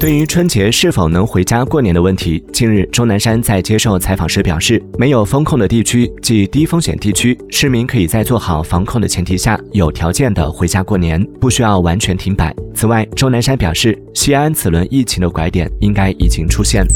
对于春节是否能回家过年的问题，近日钟南山在接受采访时表示，没有封控的地区，即低风险地区，市民可以在做好防控的前提下，有条件的回家过年，不需要完全停摆。此外，钟南山表示，西安此轮疫情的拐点应该已经出现。